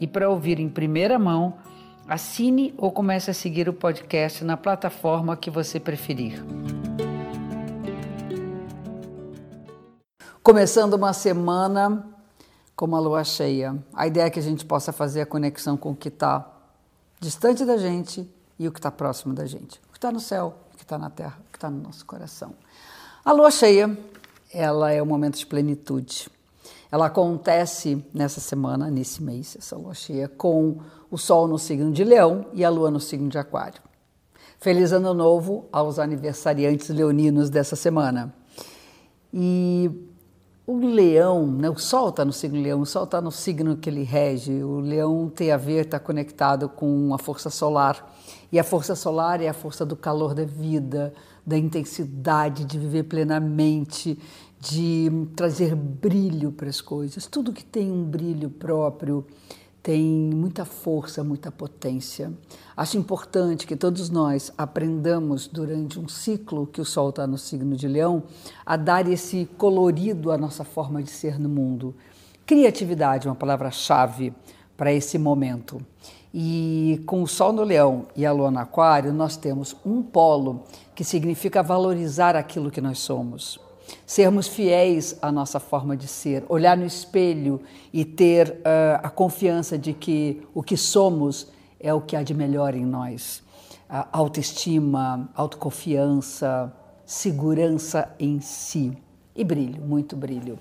e para ouvir em primeira mão, assine ou comece a seguir o podcast na plataforma que você preferir. Começando uma semana com uma lua cheia. A ideia é que a gente possa fazer a conexão com o que está distante da gente e o que está próximo da gente. O que está no céu, o que está na terra, o que está no nosso coração. A lua cheia, ela é o momento de plenitude. Ela acontece nessa semana, nesse mês, essa lua cheia, com o Sol no signo de Leão e a Lua no signo de Aquário. Feliz Ano Novo aos aniversariantes leoninos dessa semana. E o leão, né, o Sol está no signo leão, o Sol está no signo que ele rege. O leão tem a ver, está conectado com a força solar. E a força solar é a força do calor da vida, da intensidade de viver plenamente, de trazer brilho para as coisas. Tudo que tem um brilho próprio tem muita força, muita potência. Acho importante que todos nós aprendamos durante um ciclo que o Sol está no signo de Leão a dar esse colorido à nossa forma de ser no mundo. Criatividade é uma palavra-chave para esse momento. E com o Sol no Leão e a Lua no Aquário, nós temos um polo que significa valorizar aquilo que nós somos sermos fiéis à nossa forma de ser, olhar no espelho e ter uh, a confiança de que o que somos é o que há de melhor em nós. Uh, autoestima, autoconfiança, segurança em si e brilho, muito brilho.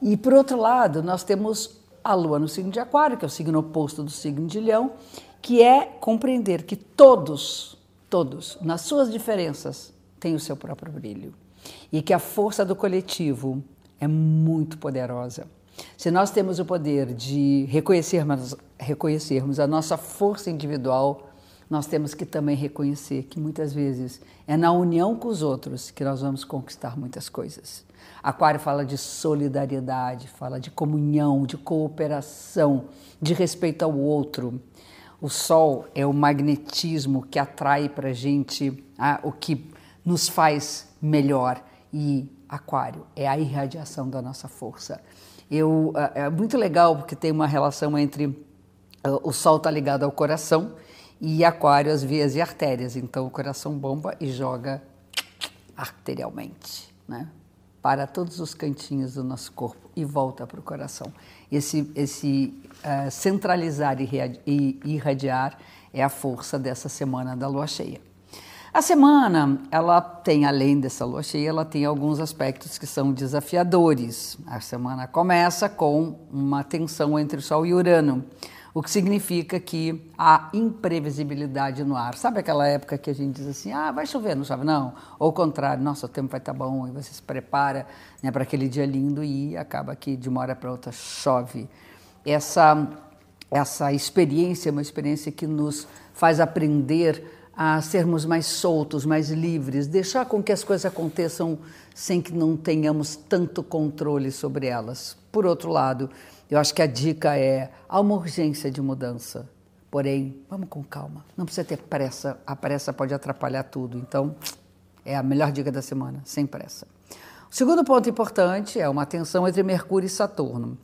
E por outro lado, nós temos a lua no signo de Aquário, que é o signo oposto do signo de Leão, que é compreender que todos, todos, nas suas diferenças, têm o seu próprio brilho e que a força do coletivo é muito poderosa. Se nós temos o poder de reconhecermos, reconhecermos a nossa força individual, nós temos que também reconhecer que muitas vezes é na união com os outros que nós vamos conquistar muitas coisas. Aquário fala de solidariedade, fala de comunhão, de cooperação, de respeito ao outro. O Sol é o magnetismo que atrai para a gente ah, o que nos faz melhor. E Aquário é a irradiação da nossa força. Eu, é, é muito legal porque tem uma relação entre o Sol está ligado ao coração e Aquário as veias e artérias. Então o coração bomba e joga arterialmente, né? Para todos os cantinhos do nosso corpo e volta para o coração. Esse, esse uh, centralizar e irradiar é a força dessa semana da lua cheia. A semana, ela tem, além dessa lua cheia, ela tem alguns aspectos que são desafiadores. A semana começa com uma tensão entre o Sol e Urano, o que significa que há imprevisibilidade no ar. Sabe aquela época que a gente diz assim, ah, vai chover, não chove? Não. Ou o contrário, nossa, o tempo vai estar bom, e você se prepara né, para aquele dia lindo e acaba que de uma hora para outra chove. Essa, essa experiência é uma experiência que nos faz aprender a sermos mais soltos, mais livres, deixar com que as coisas aconteçam sem que não tenhamos tanto controle sobre elas. Por outro lado, eu acho que a dica é há uma urgência de mudança. Porém, vamos com calma. Não precisa ter pressa. A pressa pode atrapalhar tudo. Então, é a melhor dica da semana, sem pressa. O segundo ponto importante é uma tensão entre Mercúrio e Saturno.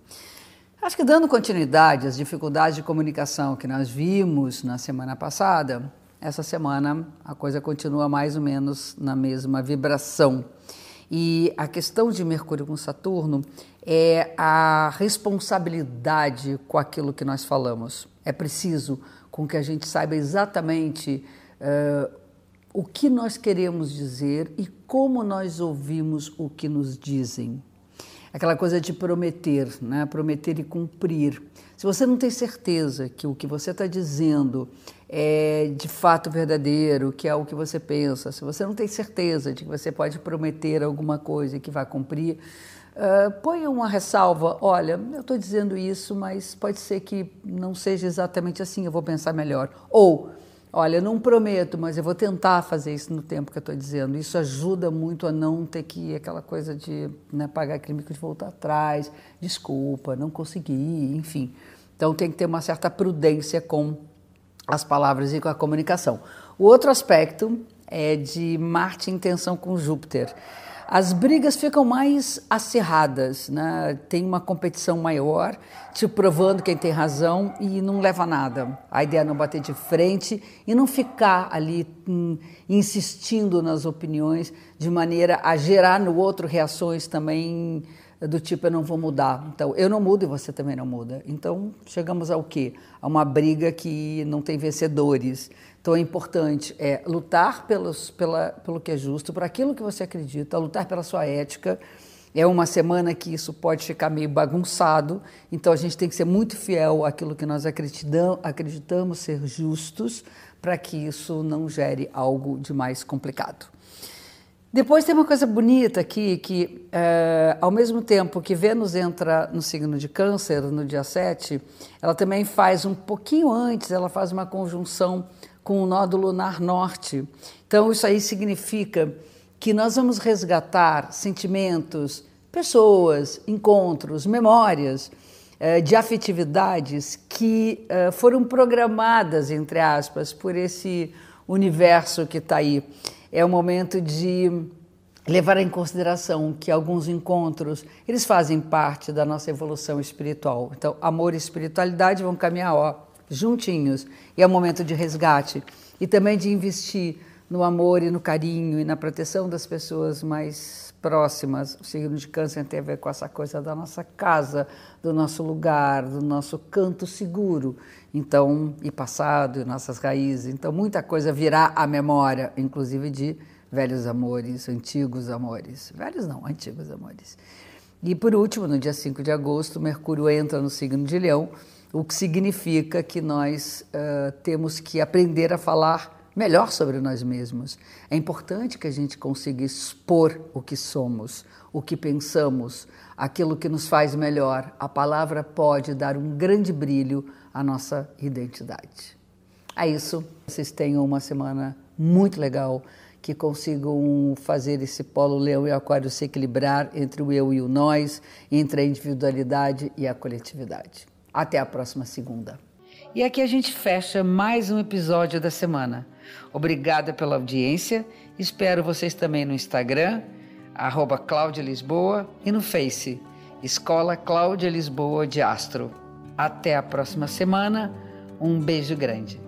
Acho que dando continuidade às dificuldades de comunicação que nós vimos na semana passada, essa semana a coisa continua mais ou menos na mesma vibração. E a questão de Mercúrio com Saturno é a responsabilidade com aquilo que nós falamos. É preciso com que a gente saiba exatamente uh, o que nós queremos dizer e como nós ouvimos o que nos dizem. Aquela coisa de prometer, né? prometer e cumprir. Se você não tem certeza que o que você está dizendo é de fato verdadeiro, que é o que você pensa, se você não tem certeza de que você pode prometer alguma coisa e que vai cumprir, uh, ponha uma ressalva. Olha, eu estou dizendo isso, mas pode ser que não seja exatamente assim, eu vou pensar melhor. Ou, olha, não prometo, mas eu vou tentar fazer isso no tempo que eu estou dizendo. Isso ajuda muito a não ter que aquela coisa de né, pagar mico de voltar atrás, desculpa, não consegui, enfim. Então tem que ter uma certa prudência com as palavras e com a comunicação. O outro aspecto é de Marte em tensão com Júpiter. As brigas ficam mais acirradas, né? tem uma competição maior, te provando quem tem razão e não leva a nada. A ideia é não bater de frente e não ficar ali hum, insistindo nas opiniões de maneira a gerar no outro reações também do tipo eu não vou mudar. Então, eu não mudo e você também não muda. Então, chegamos ao quê? A uma briga que não tem vencedores. Então, é importante é lutar pelos, pela, pelo que é justo, por aquilo que você acredita, lutar pela sua ética. É uma semana que isso pode ficar meio bagunçado, então a gente tem que ser muito fiel àquilo que nós acreditamos, acreditamos ser justos, para que isso não gere algo de mais complicado. Depois tem uma coisa bonita aqui, que é, ao mesmo tempo que Vênus entra no signo de câncer no dia 7, ela também faz um pouquinho antes, ela faz uma conjunção com o nódulo lunar norte. Então isso aí significa que nós vamos resgatar sentimentos, pessoas, encontros, memórias é, de afetividades que é, foram programadas, entre aspas, por esse universo que está aí é o momento de levar em consideração que alguns encontros eles fazem parte da nossa evolução espiritual. Então, amor e espiritualidade vão caminhar ó, juntinhos. E é o momento de resgate e também de investir no amor e no carinho e na proteção das pessoas mais próximas. O signo de câncer tem a ver com essa coisa da nossa casa, do nosso lugar, do nosso canto seguro. Então, e passado, e nossas raízes. Então, muita coisa virá à memória, inclusive de velhos amores, antigos amores. Velhos não, antigos amores. E por último, no dia 5 de agosto, Mercúrio entra no signo de Leão, o que significa que nós uh, temos que aprender a falar melhor sobre nós mesmos. É importante que a gente consiga expor o que somos, o que pensamos, aquilo que nos faz melhor. A palavra pode dar um grande brilho à nossa identidade. É isso. Vocês tenham uma semana muito legal, que consigam fazer esse polo leão e aquário se equilibrar entre o eu e o nós, entre a individualidade e a coletividade. Até a próxima segunda. E aqui a gente fecha mais um episódio da semana. Obrigada pela audiência. Espero vocês também no Instagram, arroba Cláudia Lisboa, e no Face, Escola Cláudia Lisboa de Astro. Até a próxima semana. Um beijo grande.